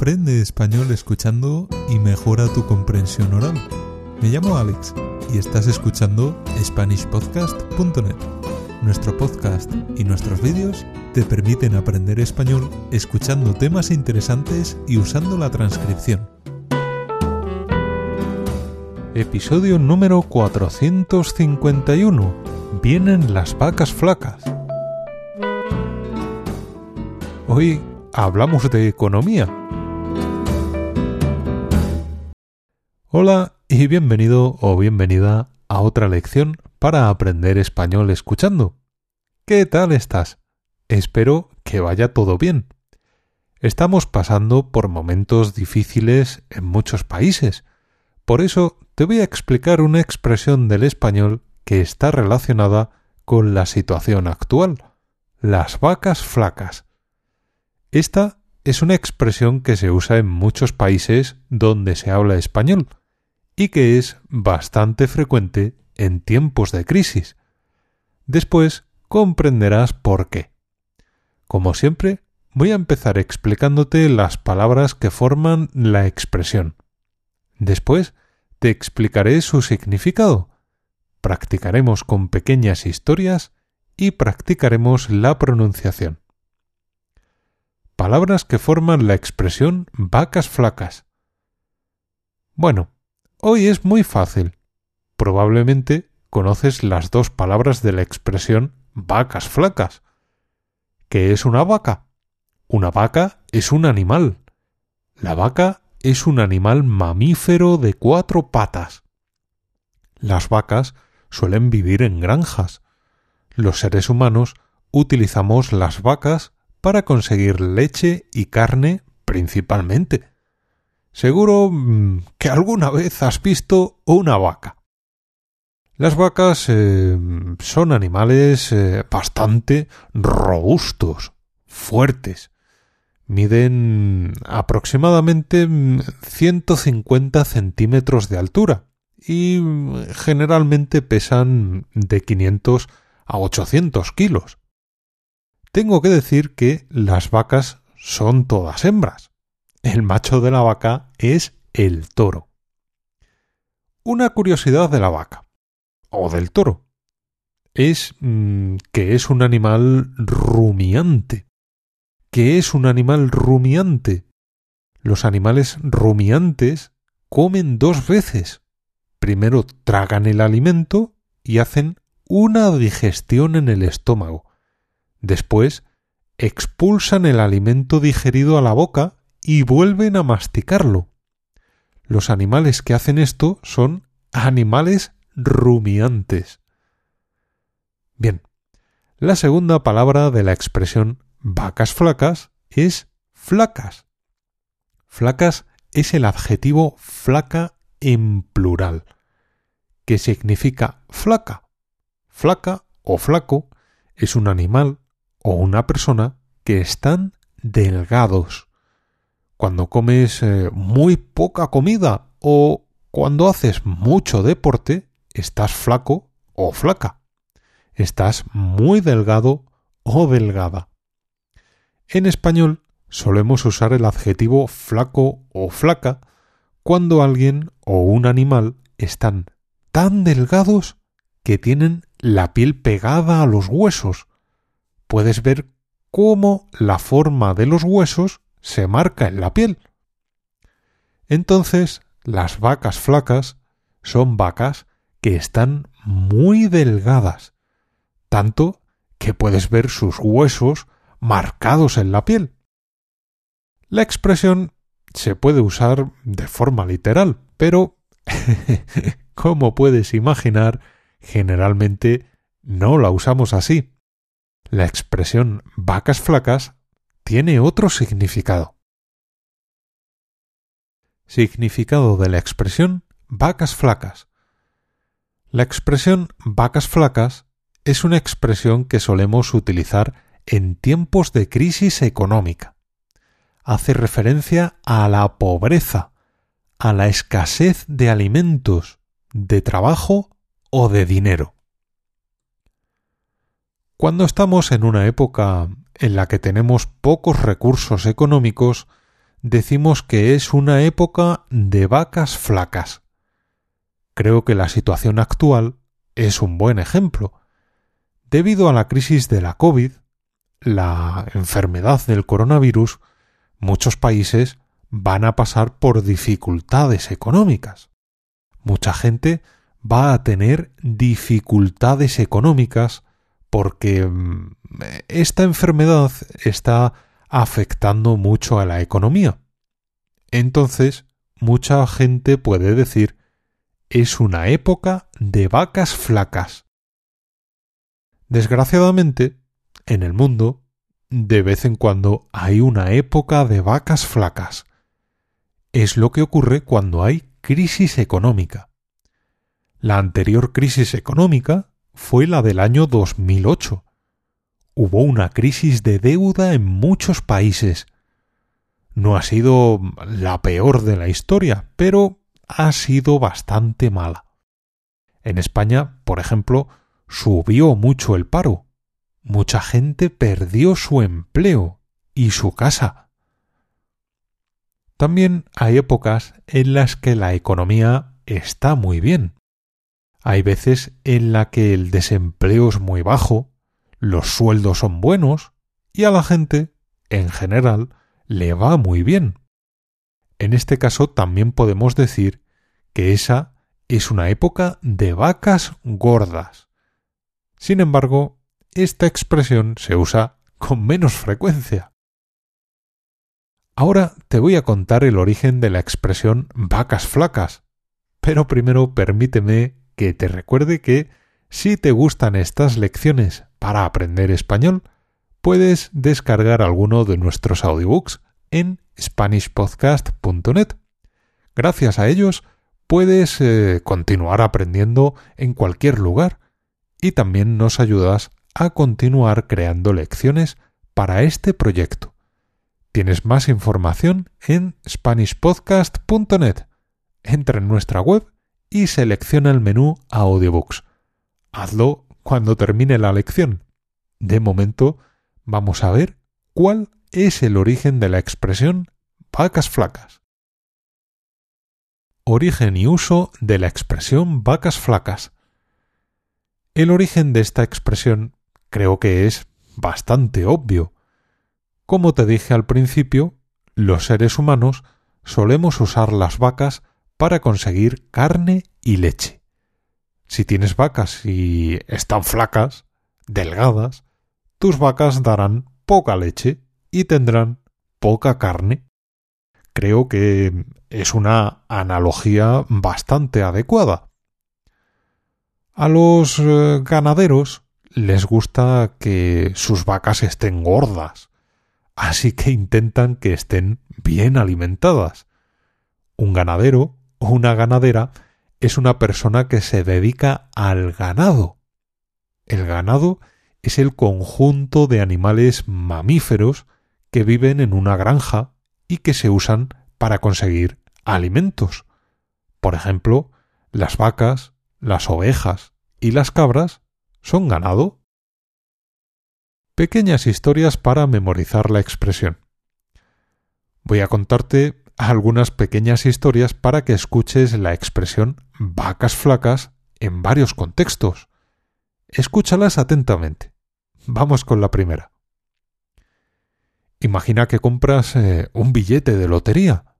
Aprende español escuchando y mejora tu comprensión oral. Me llamo Alex y estás escuchando SpanishPodcast.net. Nuestro podcast y nuestros vídeos te permiten aprender español escuchando temas interesantes y usando la transcripción. Episodio número 451. Vienen las vacas flacas. Hoy hablamos de economía. Hola y bienvenido o bienvenida a otra lección para aprender español escuchando. ¿Qué tal estás? Espero que vaya todo bien. Estamos pasando por momentos difíciles en muchos países. Por eso te voy a explicar una expresión del español que está relacionada con la situación actual. Las vacas flacas. Esta es una expresión que se usa en muchos países donde se habla español y que es bastante frecuente en tiempos de crisis. Después comprenderás por qué. Como siempre, voy a empezar explicándote las palabras que forman la expresión. Después te explicaré su significado. Practicaremos con pequeñas historias y practicaremos la pronunciación. Palabras que forman la expresión vacas flacas. Bueno, hoy es muy fácil. Probablemente conoces las dos palabras de la expresión vacas flacas. ¿Qué es una vaca? Una vaca es un animal. La vaca es un animal mamífero de cuatro patas. Las vacas suelen vivir en granjas. Los seres humanos utilizamos las vacas para conseguir leche y carne principalmente. Seguro mm, que alguna vez has visto una vaca. Las vacas eh, son animales eh, bastante robustos, fuertes. Miden aproximadamente 150 mm, centímetros de altura y mm, generalmente pesan de 500 a 800 kilos. Tengo que decir que las vacas son todas hembras. El macho de la vaca es el toro. Una curiosidad de la vaca o del toro es mm, que es un animal rumiante. ¿Qué es un animal rumiante? Los animales rumiantes comen dos veces. Primero tragan el alimento y hacen una digestión en el estómago Después expulsan el alimento digerido a la boca y vuelven a masticarlo. Los animales que hacen esto son animales rumiantes. Bien, la segunda palabra de la expresión vacas flacas es flacas. Flacas es el adjetivo flaca en plural, que significa flaca. Flaca o flaco es un animal o una persona que están delgados. Cuando comes eh, muy poca comida o cuando haces mucho deporte, estás flaco o flaca. Estás muy delgado o delgada. En español solemos usar el adjetivo flaco o flaca cuando alguien o un animal están tan delgados que tienen la piel pegada a los huesos puedes ver cómo la forma de los huesos se marca en la piel. Entonces, las vacas flacas son vacas que están muy delgadas, tanto que puedes ver sus huesos marcados en la piel. La expresión se puede usar de forma literal, pero, como puedes imaginar, generalmente no la usamos así. La expresión vacas flacas tiene otro significado. Significado de la expresión vacas flacas. La expresión vacas flacas es una expresión que solemos utilizar en tiempos de crisis económica. Hace referencia a la pobreza, a la escasez de alimentos, de trabajo o de dinero. Cuando estamos en una época en la que tenemos pocos recursos económicos, decimos que es una época de vacas flacas. Creo que la situación actual es un buen ejemplo. Debido a la crisis de la COVID, la enfermedad del coronavirus, muchos países van a pasar por dificultades económicas. Mucha gente va a tener dificultades económicas porque mm, esta enfermedad está afectando mucho a la economía. Entonces, mucha gente puede decir es una época de vacas flacas. Desgraciadamente, en el mundo, de vez en cuando hay una época de vacas flacas. Es lo que ocurre cuando hay crisis económica. La anterior crisis económica fue la del año 2008. Hubo una crisis de deuda en muchos países. No ha sido la peor de la historia, pero ha sido bastante mala. En España, por ejemplo, subió mucho el paro. Mucha gente perdió su empleo y su casa. También hay épocas en las que la economía está muy bien. Hay veces en la que el desempleo es muy bajo, los sueldos son buenos y a la gente, en general, le va muy bien. En este caso también podemos decir que esa es una época de vacas gordas. Sin embargo, esta expresión se usa con menos frecuencia. Ahora te voy a contar el origen de la expresión vacas flacas, pero primero permíteme que te recuerde que si te gustan estas lecciones para aprender español, puedes descargar alguno de nuestros audiobooks en SpanishPodcast.net. Gracias a ellos puedes eh, continuar aprendiendo en cualquier lugar y también nos ayudas a continuar creando lecciones para este proyecto. Tienes más información en SpanishPodcast.net. Entra en nuestra web y selecciona el menú Audiobooks. Hazlo cuando termine la lección. De momento, vamos a ver cuál es el origen de la expresión vacas flacas. Origen y uso de la expresión vacas flacas. El origen de esta expresión creo que es bastante obvio. Como te dije al principio, los seres humanos solemos usar las vacas para conseguir carne y leche. Si tienes vacas y están flacas, delgadas, tus vacas darán poca leche y tendrán poca carne. Creo que es una analogía bastante adecuada. A los eh, ganaderos les gusta que sus vacas estén gordas, así que intentan que estén bien alimentadas. Un ganadero una ganadera es una persona que se dedica al ganado. El ganado es el conjunto de animales mamíferos que viven en una granja y que se usan para conseguir alimentos. Por ejemplo, las vacas, las ovejas y las cabras son ganado. Pequeñas historias para memorizar la expresión. Voy a contarte algunas pequeñas historias para que escuches la expresión vacas flacas en varios contextos. Escúchalas atentamente. Vamos con la primera. Imagina que compras eh, un billete de lotería.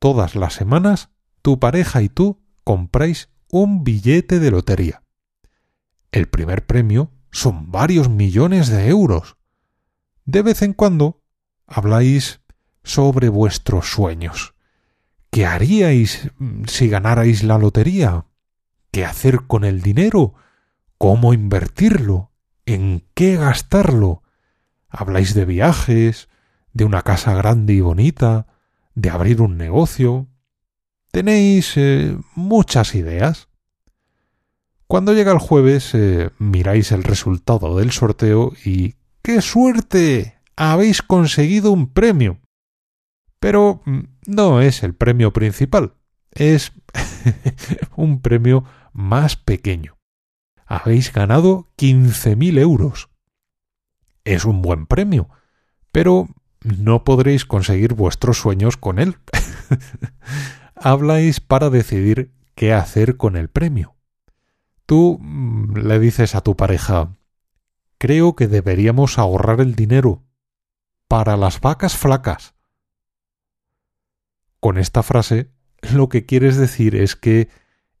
Todas las semanas, tu pareja y tú compráis un billete de lotería. El primer premio son varios millones de euros. De vez en cuando habláis sobre vuestros sueños. ¿Qué haríais si ganarais la lotería? ¿Qué hacer con el dinero? ¿Cómo invertirlo? ¿En qué gastarlo? Habláis de viajes, de una casa grande y bonita, de abrir un negocio. Tenéis eh, muchas ideas. Cuando llega el jueves eh, miráis el resultado del sorteo y ¡qué suerte! Habéis conseguido un premio. Pero mm, no es el premio principal, es un premio más pequeño. Habéis ganado 15.000 euros es un buen premio, pero no podréis conseguir vuestros sueños con él. Habláis para decidir qué hacer con el premio. Tú mm, le dices a tu pareja, creo que deberíamos ahorrar el dinero para las vacas flacas. Con esta frase lo que quieres decir es que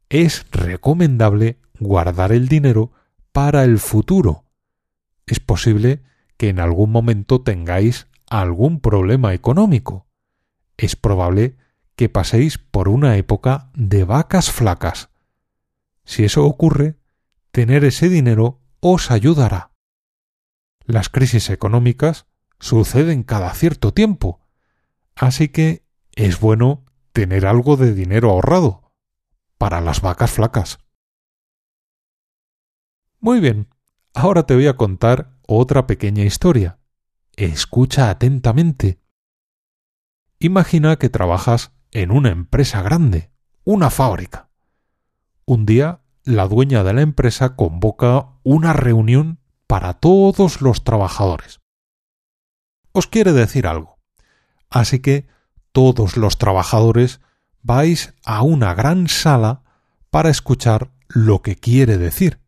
es recomendable guardar el dinero para el futuro. Es posible que en algún momento tengáis algún problema económico. Es probable que paséis por una época de vacas flacas. Si eso ocurre, tener ese dinero os ayudará. Las crisis económicas suceden cada cierto tiempo, así que es bueno tener algo de dinero ahorrado para las vacas flacas. Muy bien, ahora te voy a contar otra pequeña historia. Escucha atentamente. Imagina que trabajas en una empresa grande, una fábrica. Un día, la dueña de la empresa convoca una reunión para todos los trabajadores. Os quiere decir algo. Así que todos los trabajadores vais a una gran sala para escuchar lo que quiere decir.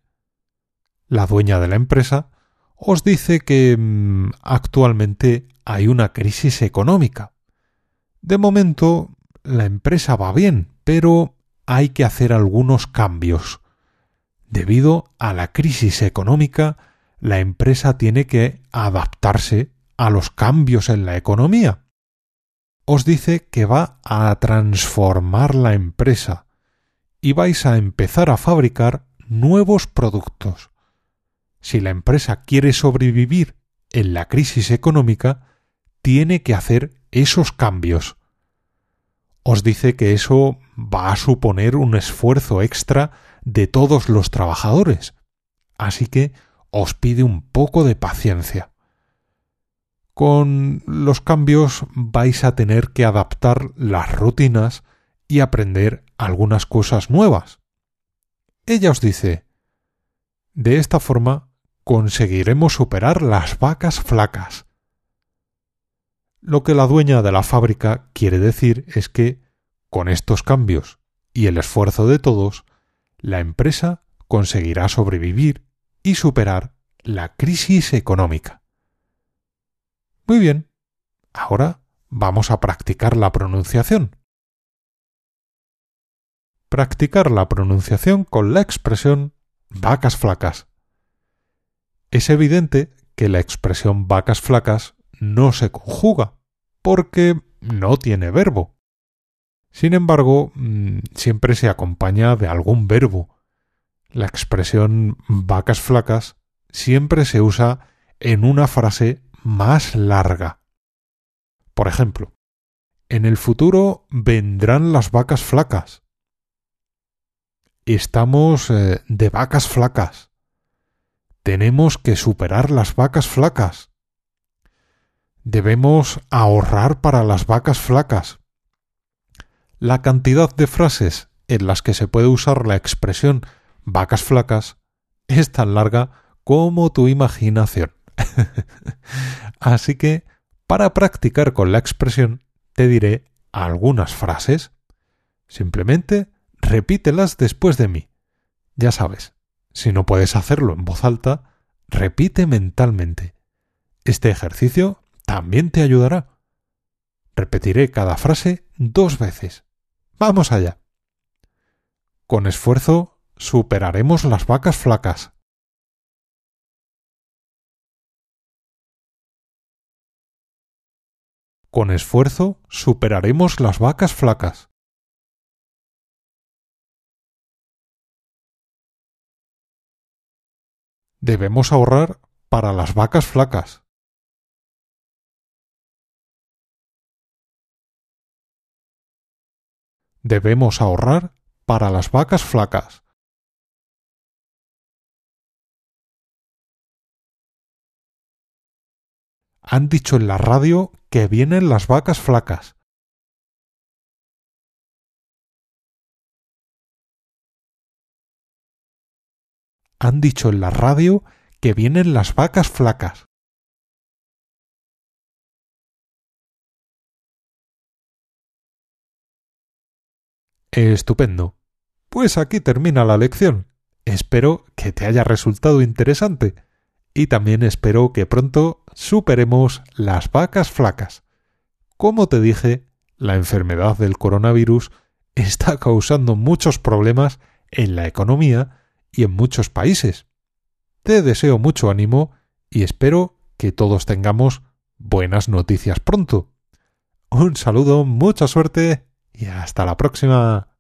La dueña de la empresa os dice que mm, actualmente hay una crisis económica. De momento la empresa va bien, pero hay que hacer algunos cambios. Debido a la crisis económica, la empresa tiene que adaptarse a los cambios en la economía. Os dice que va a transformar la empresa y vais a empezar a fabricar nuevos productos. Si la empresa quiere sobrevivir en la crisis económica, tiene que hacer esos cambios os dice que eso va a suponer un esfuerzo extra de todos los trabajadores. Así que os pide un poco de paciencia. Con los cambios vais a tener que adaptar las rutinas y aprender algunas cosas nuevas. Ella os dice De esta forma conseguiremos superar las vacas flacas. Lo que la dueña de la fábrica quiere decir es que, con estos cambios y el esfuerzo de todos, la empresa conseguirá sobrevivir y superar la crisis económica. Muy bien, ahora vamos a practicar la pronunciación. Practicar la pronunciación con la expresión vacas flacas. Es evidente que la expresión vacas flacas no se conjuga, porque no tiene verbo. Sin embargo, mm, siempre se acompaña de algún verbo. La expresión vacas flacas siempre se usa en una frase más larga. Por ejemplo, en el futuro vendrán las vacas flacas. Estamos eh, de vacas flacas. Tenemos que superar las vacas flacas. Debemos ahorrar para las vacas flacas. La cantidad de frases en las que se puede usar la expresión vacas flacas es tan larga como tu imaginación. Así que, para practicar con la expresión, te diré algunas frases. Simplemente repítelas después de mí. Ya sabes, si no puedes hacerlo en voz alta, repite mentalmente. Este ejercicio también te ayudará. Repetiré cada frase dos veces. Vamos allá. Con esfuerzo superaremos las vacas flacas. Con esfuerzo superaremos las vacas flacas. Debemos ahorrar para las vacas flacas. debemos ahorrar para las vacas flacas. Han dicho en la radio que vienen las vacas flacas. Han dicho en la radio que vienen las vacas flacas. Estupendo. Pues aquí termina la lección. Espero que te haya resultado interesante y también espero que pronto superemos las vacas flacas. Como te dije, la enfermedad del coronavirus está causando muchos problemas en la economía y en muchos países. Te deseo mucho ánimo y espero que todos tengamos buenas noticias pronto. Un saludo, mucha suerte y hasta la próxima.